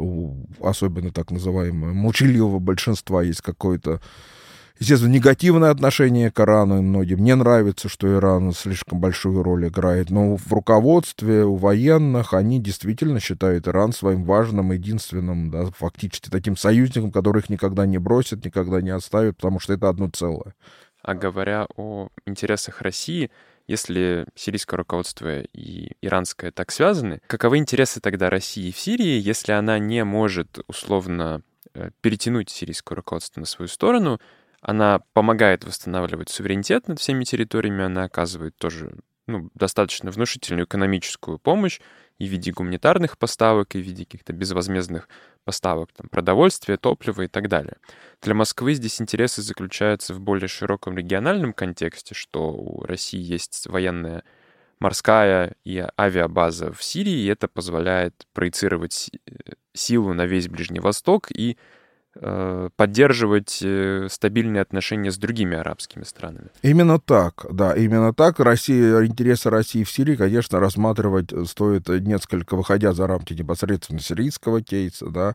особенно так называемое, молчаливого большинства есть какое-то естественно, негативное отношение к Ирану, и многим не нравится, что Иран слишком большую роль играет, но в руководстве, у военных, они действительно считают Иран своим важным, единственным, да, фактически таким союзником, который их никогда не бросит, никогда не оставит, потому что это одно целое. А говоря о интересах России, если сирийское руководство и иранское так связаны, каковы интересы тогда России в Сирии, если она не может условно э, перетянуть сирийское руководство на свою сторону, она помогает восстанавливать суверенитет над всеми территориями, она оказывает тоже ну, достаточно внушительную экономическую помощь и в виде гуманитарных поставок, и в виде каких-то безвозмездных поставок там, продовольствия, топлива и так далее. Для Москвы здесь интересы заключаются в более широком региональном контексте, что у России есть военная морская и авиабаза в Сирии, и это позволяет проецировать э, силу на весь Ближний Восток и поддерживать э, стабильные отношения с другими арабскими странами. Именно так, да, именно так. Россия, интересы России в Сирии, конечно, рассматривать стоит несколько, выходя за рамки непосредственно сирийского кейса, да.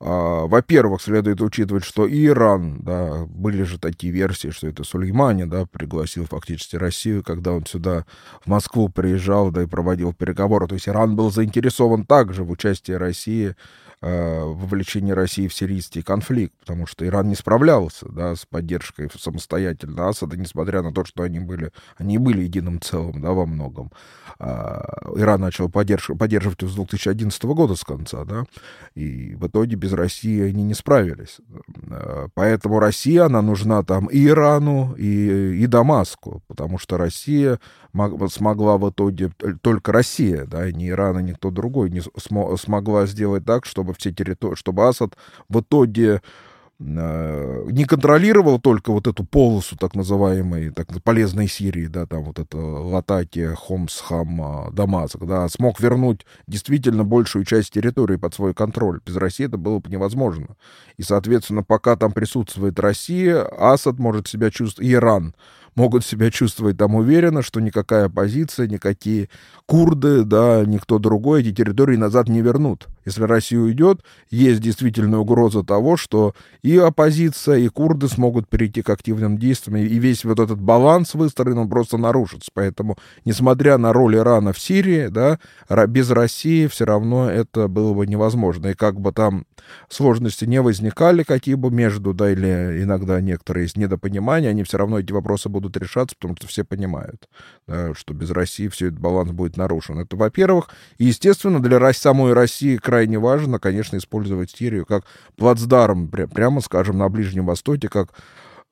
А, во-первых, следует учитывать, что и Иран, да, были же такие версии, что это Сулеймани, да, пригласил фактически Россию, когда он сюда, в Москву приезжал, да, и проводил переговоры. То есть Иран был заинтересован также в участии России э, вовлечение России в сирийский конфликт, потому что Иран не справлялся да, с поддержкой самостоятельно Асада, несмотря на то, что они были, они были единым целым да, во многом. А, Иран начал поддерж, поддерживать с 2011 года с конца, да, и в итоге без России они не справились. А, поэтому Россия, она нужна там и Ирану, и, и Дамаску, потому что Россия смогла в итоге, только Россия, да, не Иран, и никто другой, не смогла сделать так, чтобы все территории, чтобы Асад в итоге Э, не контролировал только вот эту полосу так называемой так, полезной Сирии, да, там вот это Латакия, Хомс, Хам, Дамаск, да, а смог вернуть действительно большую часть территории под свой контроль. Без России это было бы невозможно. И, соответственно, пока там присутствует Россия, Асад может себя чувствовать, Иран могут себя чувствовать там уверенно, что никакая оппозиция, никакие курды, да, никто другой эти территории назад не вернут. Если Россия уйдет, есть действительно угроза того, что и оппозиция, и курды смогут перейти к активным действиям, и весь вот этот баланс выстроен, он просто нарушится. Поэтому, несмотря на роль Ирана в Сирии, да, без России все равно это было бы невозможно. И как бы там сложности не возникали, какие бы между, да, или иногда некоторые есть недопонимания, они все равно эти вопросы будут решаться, потому что все понимают, да, что без России все этот баланс будет нарушен. Это, во-первых. И, естественно, для самой России крайне важно, конечно, использовать Сирию как плацдарм, прямо скажем, на Ближнем Востоке, как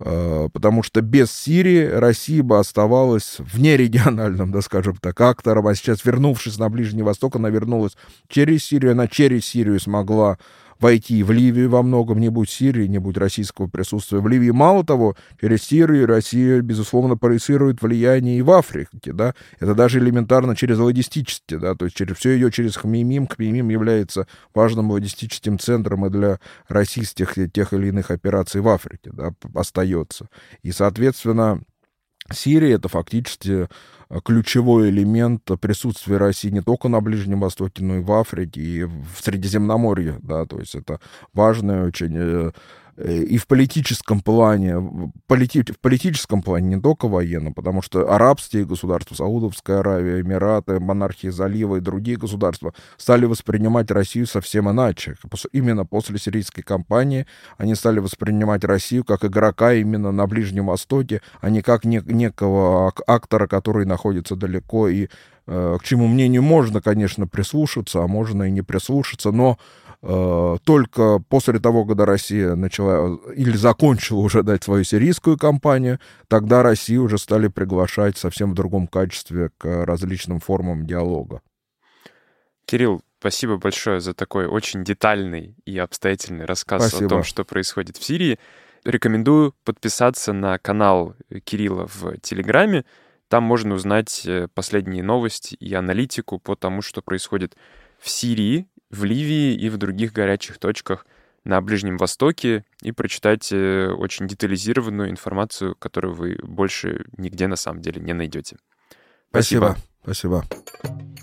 э, потому что без Сирии Россия бы оставалась вне региональным, да, скажем так, актором, а сейчас, вернувшись на Ближний Восток, она вернулась через Сирию, она через Сирию смогла войти в Ливию во многом, не будь Сирии, не будь российского присутствия в Ливии. Мало того, через Сирию Россия, безусловно, проецирует влияние и в Африке, да, это даже элементарно через логистические, да, то есть через, все ее через Хмимим, Хмимим является важным логистическим центром и для российских тех или иных операций в Африке, да, остается. И, соответственно, Сирия это фактически э, ключевой элемент присутствия России не только на Ближнем Востоке, но и в Африке, и в Средиземноморье, да, то есть это важная очень и в политическом плане, полити, в политическом плане не только военном, потому что арабские государства, Саудовская Аравия, Эмираты, монархии залива и другие государства стали воспринимать Россию совсем иначе. Именно после сирийской кампании они стали воспринимать Россию как игрока именно на Ближнем Востоке, а не как не, некого актора, который находится далеко и э, к чему мнению можно, конечно, прислушаться, а можно и не прислушаться, но Э, только после того, когда Россия начала или закончила уже дать свою сирийскую кампанию, тогда Россию уже стали приглашать совсем в другом качестве к различным формам диалога. Кирилл, спасибо большое за такой очень детальный и обстоятельный рассказ спасибо. о том, что происходит в Сирии. Рекомендую подписаться на канал Кирилла в Телеграме. Там можно узнать э, последние новости и аналитику по тому, что происходит в Сирии в Ливии и в других горячих точках на Ближнем Востоке и прочитать э, очень детализированную информацию, которую вы больше нигде на самом деле не найдете. Спасибо. Спасибо. Спасибо.